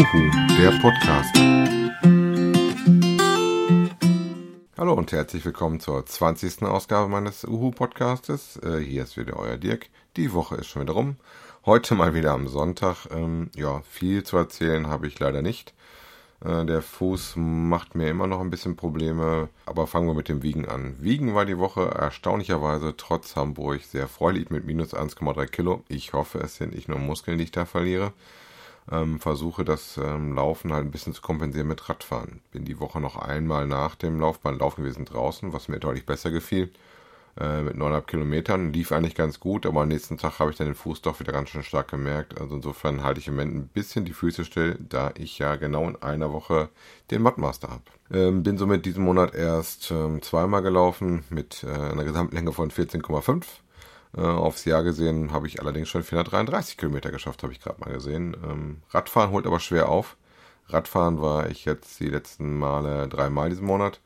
Uhu, der Podcast. Hallo und herzlich willkommen zur 20. Ausgabe meines Uhu Podcastes. Äh, hier ist wieder euer Dirk. Die Woche ist schon wieder rum. Heute mal wieder am Sonntag. Ähm, ja, viel zu erzählen habe ich leider nicht. Äh, der Fuß macht mir immer noch ein bisschen Probleme, aber fangen wir mit dem Wiegen an. Wiegen war die Woche erstaunlicherweise trotz Hamburg sehr freudig mit minus 1,3 Kilo. Ich hoffe, es sind nicht nur Muskeln, die ich da verliere. Ähm, versuche das ähm, Laufen halt ein bisschen zu kompensieren mit Radfahren. Bin die Woche noch einmal nach dem Laufbahn laufen gewesen draußen, was mir deutlich besser gefiel äh, mit 9,5 Kilometern. Lief eigentlich ganz gut, aber am nächsten Tag habe ich dann den Fuß doch wieder ganz schön stark gemerkt. Also insofern halte ich im Moment ein bisschen die Füße still, da ich ja genau in einer Woche den Mattmaster habe. Ähm, bin somit diesen Monat erst ähm, zweimal gelaufen mit äh, einer Gesamtlänge von 14,5. Äh, aufs Jahr gesehen habe ich allerdings schon 433 Kilometer geschafft, habe ich gerade mal gesehen. Ähm, Radfahren holt aber schwer auf. Radfahren war ich jetzt die letzten Male dreimal diesen Monat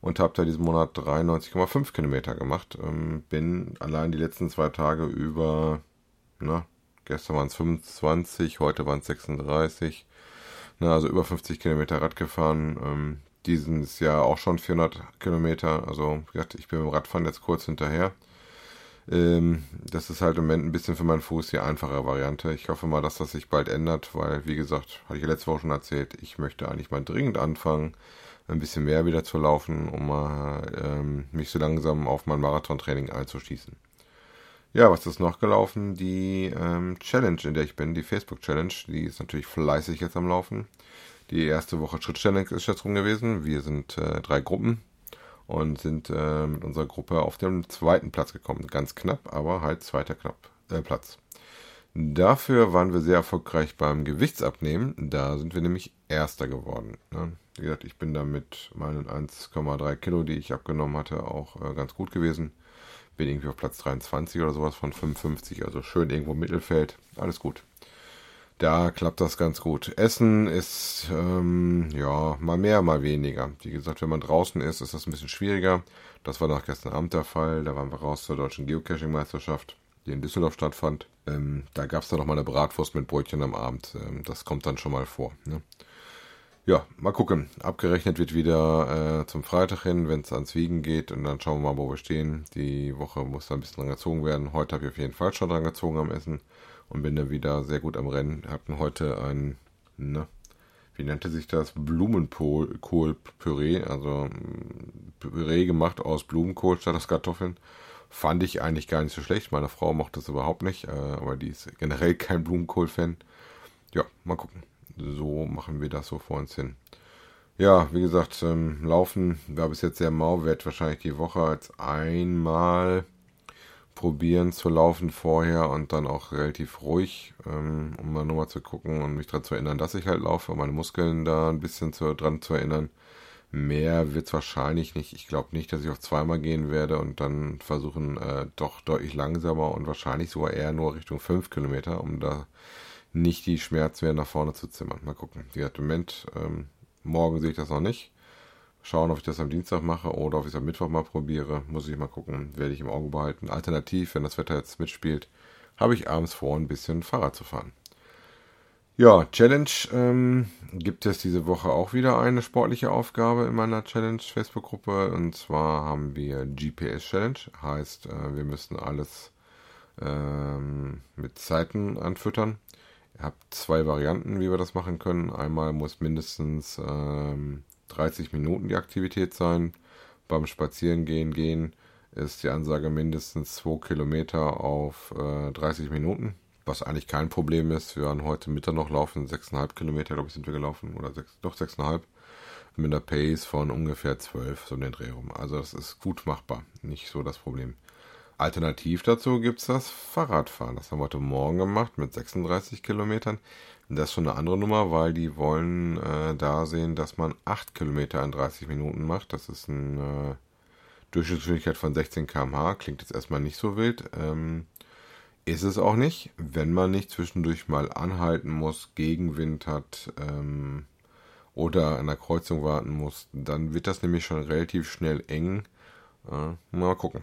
und habe da diesen Monat 93,5 Kilometer gemacht. Ähm, bin allein die letzten zwei Tage über, na, gestern waren es 25, heute waren es 36, na, also über 50 Kilometer Rad gefahren. Ähm, dieses Jahr auch schon 400 Kilometer. Also, wie gesagt, ich bin beim Radfahren jetzt kurz hinterher. Ähm, das ist halt im Moment ein bisschen für meinen Fuß die einfache Variante. Ich hoffe mal, dass das sich bald ändert, weil, wie gesagt, hatte ich letzte Woche schon erzählt, ich möchte eigentlich mal dringend anfangen, ein bisschen mehr wieder zu laufen, um mal ähm, mich so langsam auf mein Marathontraining einzuschießen. Ja, was ist noch gelaufen? Die ähm, Challenge, in der ich bin, die Facebook-Challenge, die ist natürlich fleißig jetzt am Laufen. Die erste Woche Schritt-Challenge ist jetzt rum gewesen. Wir sind äh, drei Gruppen und sind äh, mit unserer Gruppe auf den zweiten Platz gekommen. Ganz knapp, aber halt zweiter knapp, äh, Platz. Dafür waren wir sehr erfolgreich beim Gewichtsabnehmen. Da sind wir nämlich Erster geworden. Ne? Wie gesagt, ich bin da mit meinen 1,3 Kilo, die ich abgenommen hatte, auch äh, ganz gut gewesen. Bin irgendwie auf Platz 23 oder sowas von 55, also schön irgendwo im Mittelfeld. Alles gut. Da klappt das ganz gut. Essen ist ähm, ja mal mehr, mal weniger. Wie gesagt, wenn man draußen ist, ist das ein bisschen schwieriger. Das war nach gestern Abend der Fall. Da waren wir raus zur deutschen Geocaching-Meisterschaft die in Düsseldorf stattfand. Ähm, da gab es dann noch mal eine Bratwurst mit Brötchen am Abend. Ähm, das kommt dann schon mal vor. Ne? Ja, mal gucken. Abgerechnet wird wieder äh, zum Freitag hin, wenn es ans Wiegen geht. Und dann schauen wir mal, wo wir stehen. Die Woche muss da ein bisschen dran gezogen werden. Heute habe ich auf jeden Fall schon dran gezogen am Essen. Und bin dann wieder sehr gut am Rennen. Hatten heute ein, ne, wie nannte sich das? Blumenkohlpüree. Also mm, Püree gemacht aus Blumenkohl statt aus Kartoffeln. Fand ich eigentlich gar nicht so schlecht. Meine Frau mochte das überhaupt nicht, äh, aber die ist generell kein Blumenkohl-Fan. Ja, mal gucken. So machen wir das so vor uns hin. Ja, wie gesagt, ähm, Laufen war bis jetzt sehr mau. Werde wahrscheinlich die Woche als einmal probieren zu laufen vorher und dann auch relativ ruhig, ähm, um mal nochmal zu gucken und mich daran zu erinnern, dass ich halt laufe, meine Muskeln da ein bisschen zu, dran zu erinnern. Mehr wird es wahrscheinlich nicht. Ich glaube nicht, dass ich auf zweimal gehen werde und dann versuchen, äh, doch deutlich langsamer und wahrscheinlich sogar eher nur Richtung 5 Kilometer, um da nicht die Schmerzwerte nach vorne zu zimmern. Mal gucken. Wie gesagt, im Moment, ähm, morgen sehe ich das noch nicht. Schauen, ob ich das am Dienstag mache oder ob ich es am Mittwoch mal probiere. Muss ich mal gucken. Werde ich im Auge behalten. Alternativ, wenn das Wetter jetzt mitspielt, habe ich abends vor, ein bisschen Fahrrad zu fahren. Ja, Challenge ähm, gibt es diese Woche auch wieder eine sportliche Aufgabe in meiner Challenge Facebook-Gruppe. Und zwar haben wir GPS Challenge. Heißt, äh, wir müssen alles ähm, mit Zeiten anfüttern. Ihr habt zwei Varianten, wie wir das machen können. Einmal muss mindestens ähm, 30 Minuten die Aktivität sein. Beim Spazierengehen gehen ist die Ansage mindestens 2 Kilometer auf äh, 30 Minuten was eigentlich kein Problem ist. Wir waren heute Mittag noch laufen, 6,5 Kilometer, glaube ich, sind wir gelaufen, oder 6, doch 6,5, mit einer Pace von ungefähr 12, so den Dreh rum. Also das ist gut machbar, nicht so das Problem. Alternativ dazu gibt es das Fahrradfahren. Das haben wir heute Morgen gemacht mit 36 Kilometern. Das ist schon eine andere Nummer, weil die wollen äh, da sehen, dass man 8 Kilometer in 30 Minuten macht. Das ist eine Durchschnittsgeschwindigkeit von 16 km/h. Klingt jetzt erstmal nicht so wild. Ähm, ist es auch nicht, wenn man nicht zwischendurch mal anhalten muss, Gegenwind hat ähm, oder an der Kreuzung warten muss, dann wird das nämlich schon relativ schnell eng, Äh, mal gucken.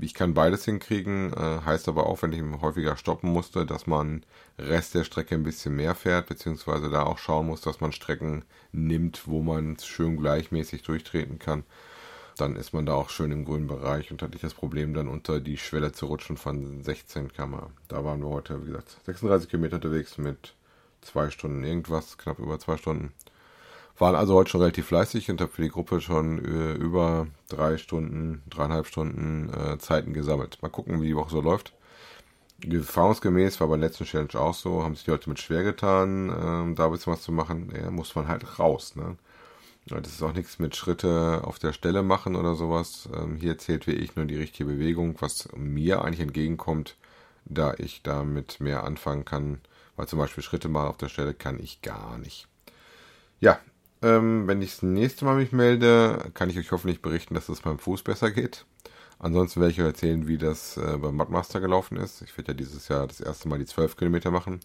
Ich kann beides hinkriegen, äh, heißt aber auch, wenn ich häufiger stoppen musste, dass man Rest der Strecke ein bisschen mehr fährt, beziehungsweise da auch schauen muss, dass man Strecken nimmt, wo man schön gleichmäßig durchtreten kann. Dann ist man da auch schön im grünen Bereich und hatte ich das Problem, dann unter die Schwelle zu rutschen von 16 km. Da waren wir heute, wie gesagt, 36 Kilometer unterwegs mit zwei Stunden irgendwas, knapp über zwei Stunden. Waren also heute schon relativ fleißig und habe für die Gruppe schon äh, über drei Stunden, dreieinhalb Stunden äh, Zeiten gesammelt. Mal gucken, wie die Woche so läuft. Erfahrungsgemäß war bei der letzten Challenge auch so, haben sich die Leute mit schwer getan, ähm, da ein bisschen was zu machen. Ja, muss man halt raus. Ne? Das ist auch nichts mit Schritte auf der Stelle machen oder sowas. Ähm, hier zählt wie ich nur die richtige Bewegung, was mir eigentlich entgegenkommt, da ich damit mehr anfangen kann. Weil zum Beispiel Schritte machen auf der Stelle kann ich gar nicht. Ja, ähm, wenn ich das nächste Mal mich melde, kann ich euch hoffentlich berichten, dass es meinem Fuß besser geht. Ansonsten werde ich euch erzählen, wie das äh, beim Mudmaster gelaufen ist. Ich werde ja dieses Jahr das erste Mal die 12 Kilometer machen.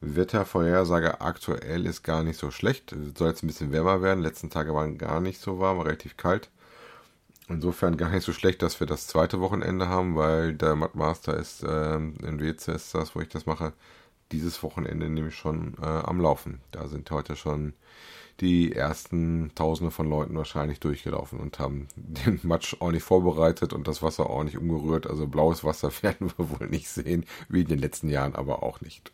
Wettervorhersage aktuell ist gar nicht so schlecht. Soll jetzt ein bisschen wärmer werden. Die letzten Tage waren gar nicht so warm, war relativ kalt. Insofern gar nicht so schlecht, dass wir das zweite Wochenende haben, weil der Mudmaster ist äh, in WC ist das, wo ich das mache, dieses Wochenende nämlich schon äh, am Laufen. Da sind heute schon die ersten Tausende von Leuten wahrscheinlich durchgelaufen und haben den Matsch ordentlich vorbereitet und das Wasser ordentlich umgerührt. Also blaues Wasser werden wir wohl nicht sehen, wie in den letzten Jahren aber auch nicht.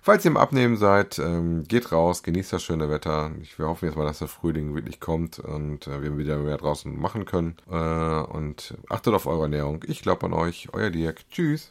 Falls ihr im Abnehmen seid, ähm, geht raus, genießt das schöne Wetter. Ich, wir hoffen jetzt mal, dass der Frühling wirklich kommt und äh, wir wieder mehr draußen machen können. Äh, und achtet auf eure Ernährung. Ich glaube an euch, euer Dirk. Tschüss.